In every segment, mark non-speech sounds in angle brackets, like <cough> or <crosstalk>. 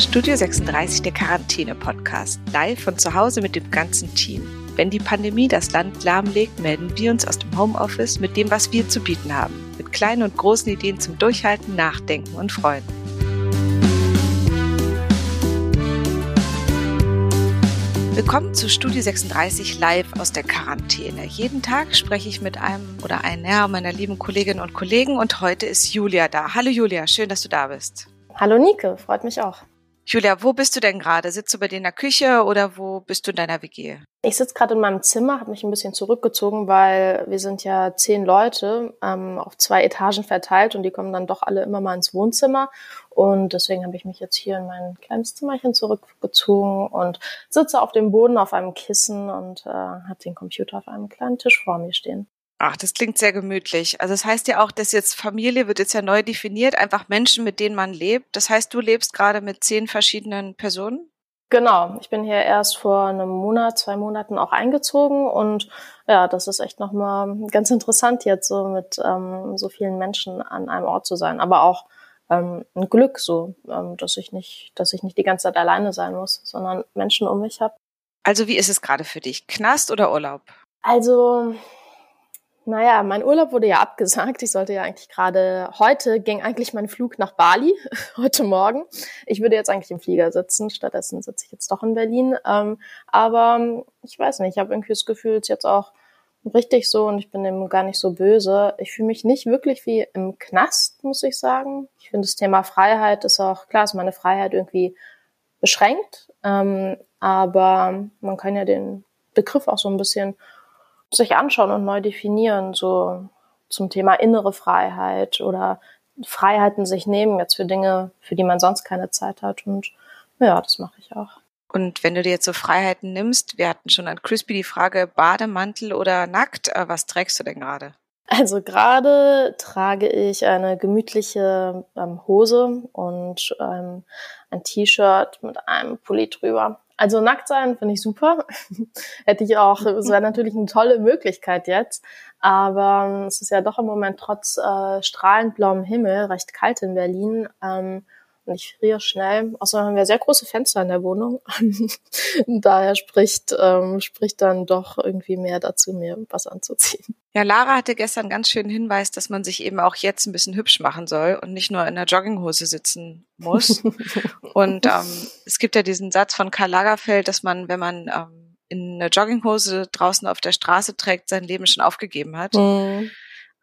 Studio 36, der Quarantäne-Podcast. Live von zu Hause mit dem ganzen Team. Wenn die Pandemie das Land lahmlegt, melden wir uns aus dem Homeoffice mit dem, was wir zu bieten haben. Mit kleinen und großen Ideen zum Durchhalten, Nachdenken und Freuen. Willkommen zu Studio 36 live aus der Quarantäne. Jeden Tag spreche ich mit einem oder einer meiner lieben Kolleginnen und Kollegen und heute ist Julia da. Hallo Julia, schön, dass du da bist. Hallo Nike, freut mich auch. Julia, wo bist du denn gerade? Sitzt du bei dir in der Küche oder wo bist du in deiner WG? Ich sitze gerade in meinem Zimmer, habe mich ein bisschen zurückgezogen, weil wir sind ja zehn Leute ähm, auf zwei Etagen verteilt und die kommen dann doch alle immer mal ins Wohnzimmer. Und deswegen habe ich mich jetzt hier in mein kleines Zimmerchen zurückgezogen und sitze auf dem Boden auf einem Kissen und äh, habe den Computer auf einem kleinen Tisch vor mir stehen. Ach, das klingt sehr gemütlich. Also das heißt ja auch, dass jetzt Familie wird jetzt ja neu definiert, einfach Menschen, mit denen man lebt. Das heißt, du lebst gerade mit zehn verschiedenen Personen? Genau, ich bin hier erst vor einem Monat, zwei Monaten auch eingezogen und ja, das ist echt nochmal ganz interessant jetzt so mit ähm, so vielen Menschen an einem Ort zu sein, aber auch ähm, ein Glück so, ähm, dass ich nicht, dass ich nicht die ganze Zeit alleine sein muss, sondern Menschen um mich habe. Also wie ist es gerade für dich? Knast oder Urlaub? Also naja, mein Urlaub wurde ja abgesagt. Ich sollte ja eigentlich gerade, heute ging eigentlich mein Flug nach Bali, <laughs> heute Morgen. Ich würde jetzt eigentlich im Flieger sitzen, stattdessen sitze ich jetzt doch in Berlin. Ähm, aber ich weiß nicht, ich habe irgendwie das Gefühl, es ist jetzt auch richtig so und ich bin dem gar nicht so böse. Ich fühle mich nicht wirklich wie im Knast, muss ich sagen. Ich finde das Thema Freiheit ist auch, klar ist meine Freiheit irgendwie beschränkt, ähm, aber man kann ja den Begriff auch so ein bisschen sich anschauen und neu definieren, so zum Thema innere Freiheit oder Freiheiten sich nehmen jetzt für Dinge, für die man sonst keine Zeit hat. Und ja, das mache ich auch. Und wenn du dir jetzt so Freiheiten nimmst, wir hatten schon an Crispy die Frage, Bademantel oder nackt, äh, was trägst du denn gerade? Also gerade trage ich eine gemütliche ähm, Hose und ähm, ein T-Shirt mit einem Pulli drüber. Also nackt sein finde ich super. <laughs> Hätte ich auch, es wäre natürlich eine tolle Möglichkeit jetzt. Aber ähm, es ist ja doch im Moment trotz äh, strahlend blauem Himmel recht kalt in Berlin. Ähm, und ich friere schnell. Außerdem haben wir sehr große Fenster in der Wohnung. <laughs> Daher spricht, ähm, spricht dann doch irgendwie mehr dazu, mir was anzuziehen. Ja, Lara hatte gestern ganz schönen Hinweis, dass man sich eben auch jetzt ein bisschen hübsch machen soll und nicht nur in der Jogginghose sitzen muss. <laughs> und ähm, es gibt ja diesen Satz von Karl Lagerfeld, dass man, wenn man ähm, in einer Jogginghose draußen auf der Straße trägt, sein Leben schon aufgegeben hat. Mhm.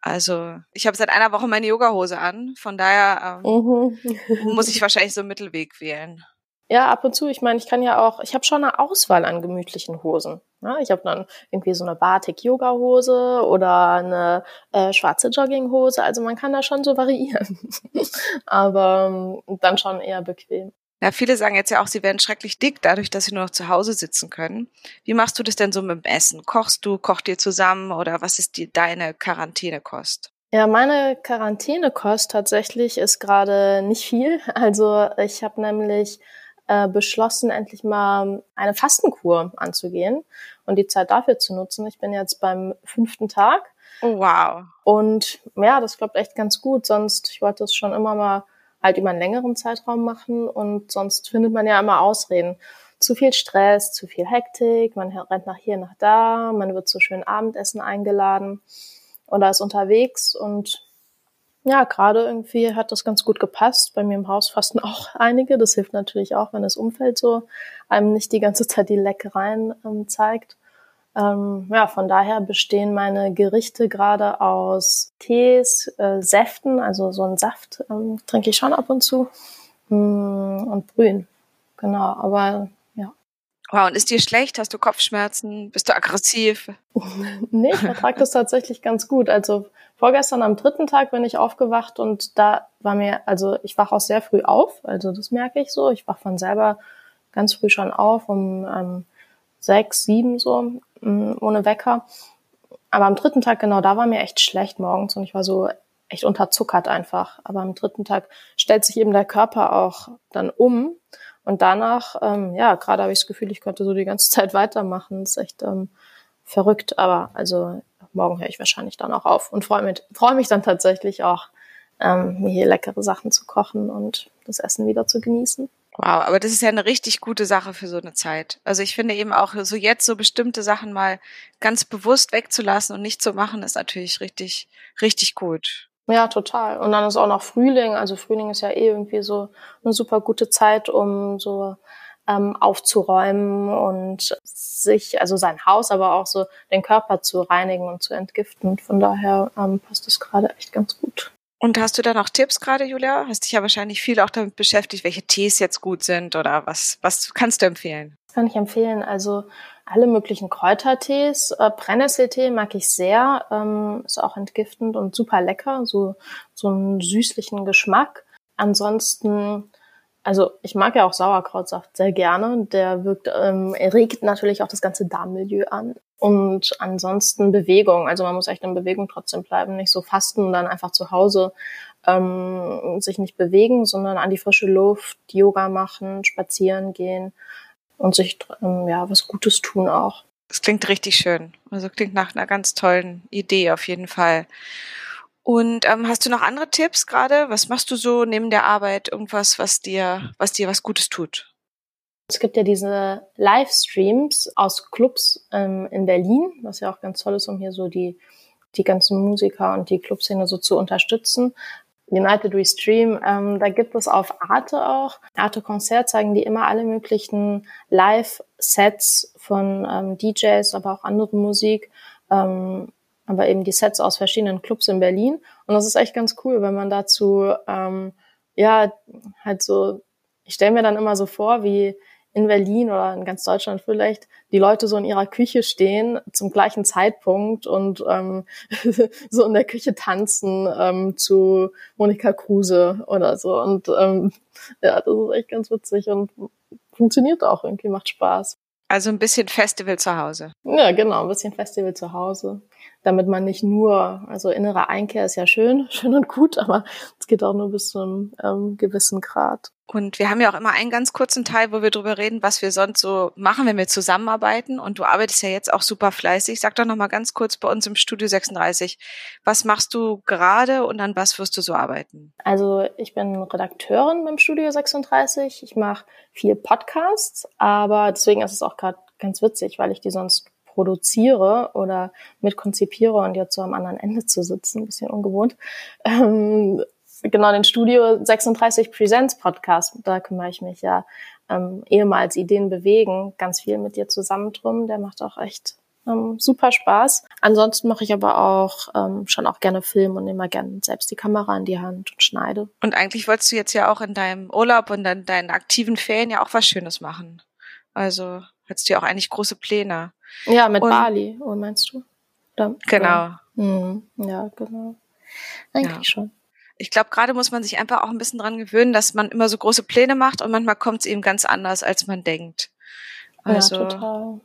Also ich habe seit einer Woche meine Yogahose an, von daher ähm, mhm. muss ich wahrscheinlich so einen Mittelweg wählen. Ja, ab und zu. Ich meine, ich kann ja auch, ich habe schon eine Auswahl an gemütlichen Hosen. Ja, ich habe dann irgendwie so eine Batik-Yoga-Hose oder eine äh, schwarze Jogginghose. Also man kann da schon so variieren. <laughs> Aber ähm, dann schon eher bequem. Ja, viele sagen jetzt ja auch, sie werden schrecklich dick, dadurch, dass sie nur noch zu Hause sitzen können. Wie machst du das denn so mit dem Essen? Kochst du, kocht ihr zusammen oder was ist die, deine Quarantänekost? Ja, meine Quarantänekost tatsächlich ist gerade nicht viel. <laughs> Also ich habe nämlich äh, beschlossen, endlich mal eine Fastenkur anzugehen und die Zeit dafür zu nutzen. Ich bin jetzt beim fünften Tag. Oh, wow. Und ja, das klappt echt ganz gut. Sonst, ich wollte es schon immer mal halt über einen längeren Zeitraum machen und sonst findet man ja immer Ausreden. Zu viel Stress, zu viel Hektik, man rennt nach hier, nach da, man wird zu schön Abendessen eingeladen oder ist unterwegs und ja, gerade irgendwie hat das ganz gut gepasst. Bei mir im Haus fasten auch <laughs> einige. Das hilft natürlich auch, wenn das Umfeld so einem nicht die ganze Zeit die Leckereien ähm, zeigt. Ähm, ja, von daher bestehen meine Gerichte gerade aus Tees, äh, Säften, also so einen Saft ähm, trinke ich schon ab und zu mm, und Brühen. Genau, aber ja. Wow, und ist dir schlecht? Hast du Kopfschmerzen? Bist du aggressiv? <laughs> nee, ich vertrage das tatsächlich ganz gut. Also vorgestern am dritten Tag bin ich aufgewacht und da war mir, also ich wache auch sehr früh auf, also das merke ich so. Ich wache von selber ganz früh schon auf, um ähm, sechs, sieben so, mm, ohne Wecker. Aber am dritten Tag, genau, da war mir echt schlecht morgens und ich war so echt unterzuckert einfach. Aber am dritten Tag stellt sich eben der Körper auch dann um. Und danach, ähm, ja, gerade habe ich das Gefühl, ich konnte so die ganze <laughs> Zeit weitermachen. Das ist echt ähm, verrückt. Aber also morgen höre ich wahrscheinlich dann auch auf und freue mich, freue mich dann tatsächlich auch, ähm, mir hier leckere Sachen zu kochen und das Essen wieder zu genießen. Wow, aber das ist ja eine richtig gute Sache für so eine Zeit. Also ich finde eben auch so jetzt so bestimmte Sachen mal ganz bewusst wegzulassen und nicht zu machen, ist natürlich richtig, richtig gut. Ja, total. Und dann ist auch noch Frühling. Also Frühling ist ja eh irgendwie so eine super gute Zeit, um so ähm, aufzuräumen und sich, also sein Haus, aber auch so den Körper zu reinigen und zu entgiften. Und von daher ähm, passt das gerade echt ganz gut. Und hast du da noch Tipps gerade, Julia? Hast dich ja wahrscheinlich viel auch damit beschäftigt, welche Tees jetzt gut sind oder was, was kannst du empfehlen? Das kann ich empfehlen. Also alle möglichen Kräutertees. Äh, Brennnesseltee mag ich sehr. Ähm, ist auch entgiftend und super lecker. So, so einen süßlichen Geschmack. Ansonsten, also ich mag ja auch Sauerkrautsaft sehr gerne. Der wirkt, ähm, regt natürlich auch das ganze Darmmilieu an. Und ansonsten Bewegung. Also man muss echt in Bewegung trotzdem bleiben, nicht so fasten und dann einfach zu Hause ähm, sich nicht bewegen, sondern an die frische Luft, Yoga machen, spazieren gehen und sich ähm, ja was Gutes tun auch. Das klingt richtig schön. Also klingt nach einer ganz tollen Idee auf jeden Fall. Und ähm, hast du noch andere Tipps gerade? Was machst du so neben der Arbeit? Irgendwas, was dir, was dir was Gutes tut? Es gibt ja diese Livestreams aus Clubs ähm, in Berlin, was ja auch ganz toll ist, um hier so die, die ganzen Musiker und die Clubszene so zu unterstützen. United We Stream, ähm, da gibt es auf Arte auch. Arte Konzert zeigen die immer alle möglichen Live-Sets von ähm, DJs, aber auch andere Musik. Ähm, aber eben die Sets aus verschiedenen Clubs in Berlin. Und das ist echt ganz cool, wenn man dazu, ähm, ja, halt so, ich stelle mir dann immer so vor, wie in Berlin oder in ganz Deutschland vielleicht die Leute so in ihrer Küche stehen zum gleichen Zeitpunkt und ähm, <laughs> so in der Küche tanzen ähm, zu Monika Kruse oder so. Und ähm, ja, das ist echt ganz witzig und funktioniert auch irgendwie, macht Spaß. Also ein bisschen Festival zu Hause. Ja, genau, ein bisschen Festival zu Hause. Damit man nicht nur, also innere Einkehr ist ja schön, <laughs> schön und gut, aber es geht auch nur bis zu einem ähm, gewissen Grad. Und wir haben ja auch immer einen ganz kurzen Teil, wo wir drüber reden, was wir sonst so machen, wenn wir zusammenarbeiten. Und du arbeitest ja jetzt auch super fleißig. Sag doch noch mal ganz kurz bei uns im Studio 36, was machst du gerade und an was wirst du so arbeiten? Also ich bin Redakteurin beim Studio 36. Ich mache viel Podcasts, aber deswegen ist es auch gerade ganz witzig, weil ich die sonst produziere oder mitkonzipiere und jetzt so am anderen Ende zu sitzen, ein bisschen ungewohnt. Ähm, genau den Studio 36 Presents Podcast, da kümmere ich mich ja ähm, ehemals Ideen bewegen, ganz viel mit dir zusammen drum. Der macht auch echt ähm, super Spaß. Ansonsten mache ich aber auch ähm, schon auch gerne Film und nehme gerne selbst die Kamera in die Hand und schneide. Und eigentlich wolltest du jetzt ja auch in deinem Urlaub und in deinen aktiven Ferien ja auch was Schönes machen. Also hattest du ja auch eigentlich große Pläne. Ja, mit und, Bali, meinst du? Oder, genau. Mhm. Ja, genau. Eigentlich ja. schon ich glaube, gerade muss man sich einfach auch ein bisschen dran gewöhnen, dass man immer so große Pläne macht und manchmal kommt es eben ganz anders, als man denkt. Also, ja, total.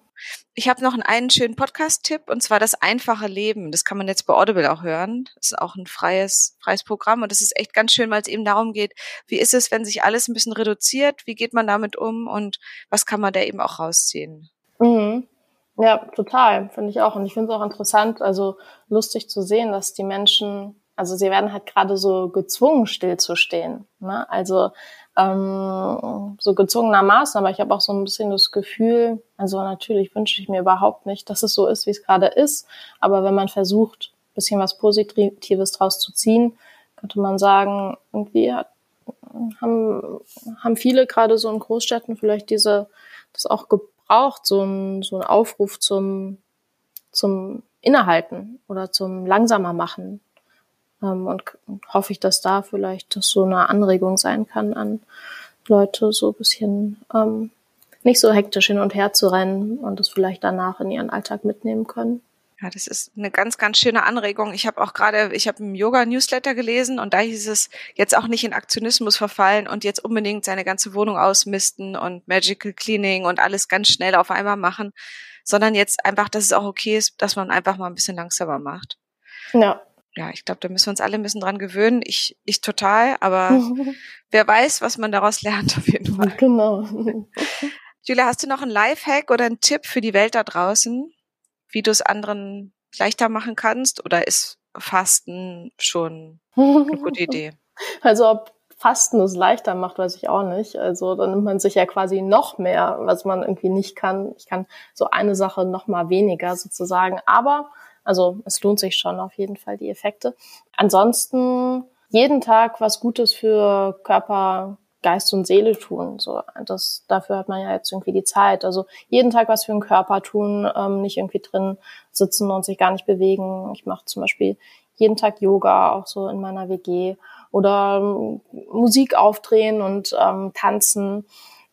Ich habe noch einen, einen schönen Podcast-Tipp und zwar das einfache Leben. Das kann man jetzt bei Audible auch hören. Das ist auch ein freies, freies Programm und das ist echt ganz schön, weil es eben darum geht, wie ist es, wenn sich alles ein bisschen reduziert? Wie geht man damit um und was kann man da eben auch rausziehen? Mhm. Ja, total, finde ich auch. Und ich finde es auch interessant, also lustig zu sehen, dass die Menschen also sie werden halt gerade so gezwungen, stillzustehen. Ne? Also ähm, so gezwungenermaßen, aber ich habe auch so ein bisschen das Gefühl, also natürlich wünsche ich mir überhaupt nicht, dass es so ist, wie es gerade ist. Aber wenn man versucht, ein bisschen was Positives draus zu ziehen, könnte man sagen, irgendwie hat, haben, haben viele gerade so in Großstädten vielleicht diese, das auch gebraucht, so ein, so ein Aufruf zum, zum Innehalten oder zum langsamer machen ähm, und hoffe ich, dass da vielleicht das so eine Anregung sein kann an Leute, so ein bisschen ähm, nicht so hektisch hin und her zu rennen und das vielleicht danach in ihren Alltag mitnehmen können. Ja, das ist eine ganz, ganz schöne Anregung. Ich habe auch gerade, ich habe im Yoga-Newsletter gelesen und da hieß es, jetzt auch nicht in Aktionismus verfallen und jetzt unbedingt seine ganze Wohnung ausmisten und Magical Cleaning und alles ganz schnell auf einmal machen, sondern jetzt einfach, dass es auch okay ist, dass man einfach mal ein bisschen langsamer macht. Ja, ja, ich glaube, da müssen wir uns alle ein bisschen dran gewöhnen. Ich, ich total, aber <laughs> wer weiß, was man daraus lernt, auf jeden Fall. Genau. Julia, hast du noch einen Lifehack oder einen Tipp für die Welt da draußen, wie du es anderen leichter machen kannst? Oder ist Fasten schon eine gute <laughs> Idee? Also ob Fasten es leichter macht, weiß ich auch nicht. Also dann nimmt man sich ja quasi noch mehr, was man irgendwie nicht kann. Ich kann so eine Sache noch mal weniger sozusagen. Aber also es lohnt sich schon auf jeden Fall die Effekte. Ansonsten jeden Tag was Gutes für Körper, Geist und Seele tun. So, das, dafür hat man ja jetzt irgendwie die Zeit. Also jeden Tag was für den Körper tun, ähm, nicht irgendwie drin sitzen und sich gar nicht bewegen. Ich mache zum Beispiel jeden Tag Yoga, auch so in meiner WG. Oder ähm, Musik aufdrehen und ähm, tanzen.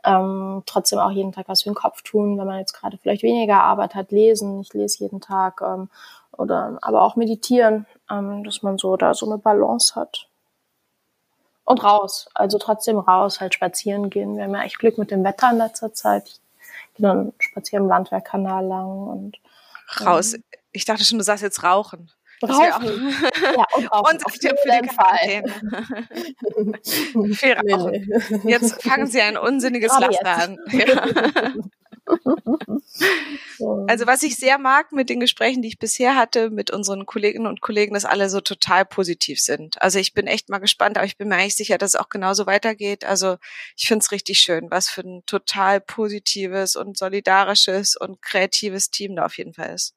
Ähm, trotzdem auch jeden Tag was für den Kopf tun, wenn man jetzt gerade vielleicht weniger Arbeit hat, lesen. Ich lese jeden Tag. Ähm, oder aber auch meditieren, ähm, dass man so da so eine Balance hat. Und raus, also trotzdem raus, halt spazieren gehen. Wir haben ja echt Glück mit dem Wetter in letzter Zeit. Ich gehe dann spazieren im Landwehrkanal lang und raus. Ähm, ich dachte schon, du sagst jetzt rauchen. Rauchen. Ja, und rauchen. Und auf für die Quarantäne. <laughs> Viel rauchen. Nee, nee. Jetzt fangen Sie ein unsinniges Laster an. Ja. <laughs> Also was ich sehr mag mit den Gesprächen, die ich bisher hatte mit unseren Kolleginnen und Kollegen, dass alle so total positiv sind. Also ich bin echt mal gespannt, aber ich bin mir eigentlich sicher, dass es auch genauso weitergeht. Also ich finde es richtig schön, was für ein total positives und solidarisches und kreatives Team da auf jeden Fall ist.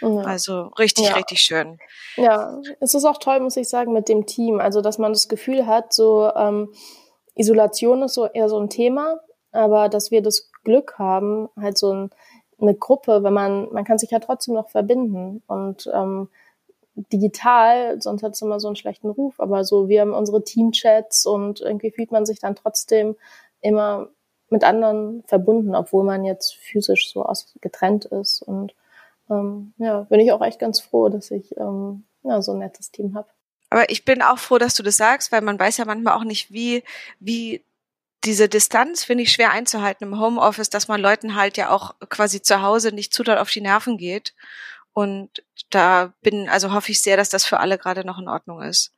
Ja. Also richtig, ja. richtig schön. Ja, es ist auch toll, muss ich sagen, mit dem Team. Also dass man das Gefühl hat, so ähm, Isolation ist so eher so ein Thema, aber dass wir das Glück haben, halt so ein, eine Gruppe, wenn man, man kann sich ja trotzdem noch verbinden und ähm, digital, sonst hat es immer so einen schlechten Ruf, aber so, wir haben unsere Teamchats und irgendwie fühlt man sich dann trotzdem immer mit anderen verbunden, obwohl man jetzt physisch so getrennt ist und ähm, ja, bin ich auch echt ganz froh, dass ich ähm, ja, so ein nettes Team habe. Aber ich bin auch froh, dass du das sagst, weil man weiß ja manchmal auch nicht, wie, wie diese Distanz finde ich schwer einzuhalten im Homeoffice, dass man Leuten halt ja auch quasi zu Hause nicht zu doll auf die Nerven geht. Und da bin, also hoffe ich sehr, dass das für alle gerade noch in Ordnung ist,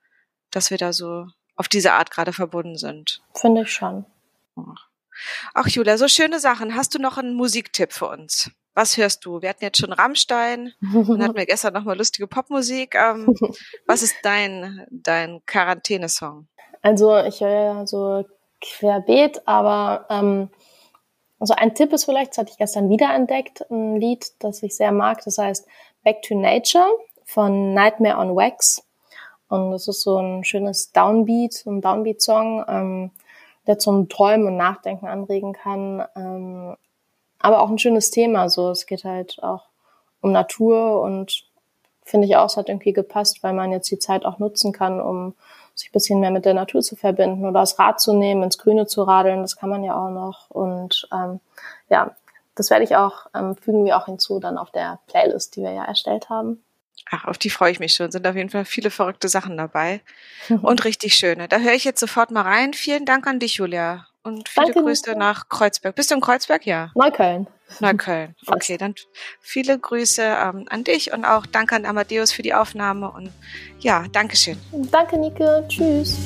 dass wir da so auf diese Art gerade verbunden sind. Finde ich schon. Ach Julia, so schöne Sachen. Hast du noch einen Musiktipp für uns? Was hörst du? Wir hatten jetzt schon Rammstein, dann hatten <laughs> wir gestern nochmal lustige Popmusik. Ähm, <laughs> was ist dein, dein Quarantänesong? Also ich höre ja so querbeet, aber ähm, also ein Tipp ist vielleicht, das hatte ich gestern wiederentdeckt, ein Lied, das ich sehr mag, das heißt Back to Nature von Nightmare on Wax. Und das ist so ein schönes Downbeat, ein Downbeat-Song, ähm, der zum Träumen und Nachdenken anregen kann. Ähm, aber auch ein schönes Thema. So, es geht halt auch um Natur und finde ich auch, es hat irgendwie gepasst, weil man jetzt die Zeit auch nutzen kann, um sich ein bisschen mehr mit der Natur zu verbinden oder das Rad zu nehmen, ins Grüne zu radeln, das kann man ja auch noch. Und ähm, ja, das werde ich auch, ähm, fügen wir auch hinzu dann auf der Playlist, die wir ja erstellt haben. Ach, auf die freue ich mich schon. Sind auf jeden Fall viele verrückte Sachen dabei. <laughs> Und richtig schöne. Da höre ich jetzt sofort mal rein. Vielen Dank an dich, Julia. Und viele Danke, Grüße Nika. nach Kreuzberg. Bist du in Kreuzberg? Ja. Neukölln. Neukölln. Okay, dann viele Grüße ähm, an dich und auch danke an Amadeus für die Aufnahme und ja, Dankeschön. Danke, Nike. Tschüss.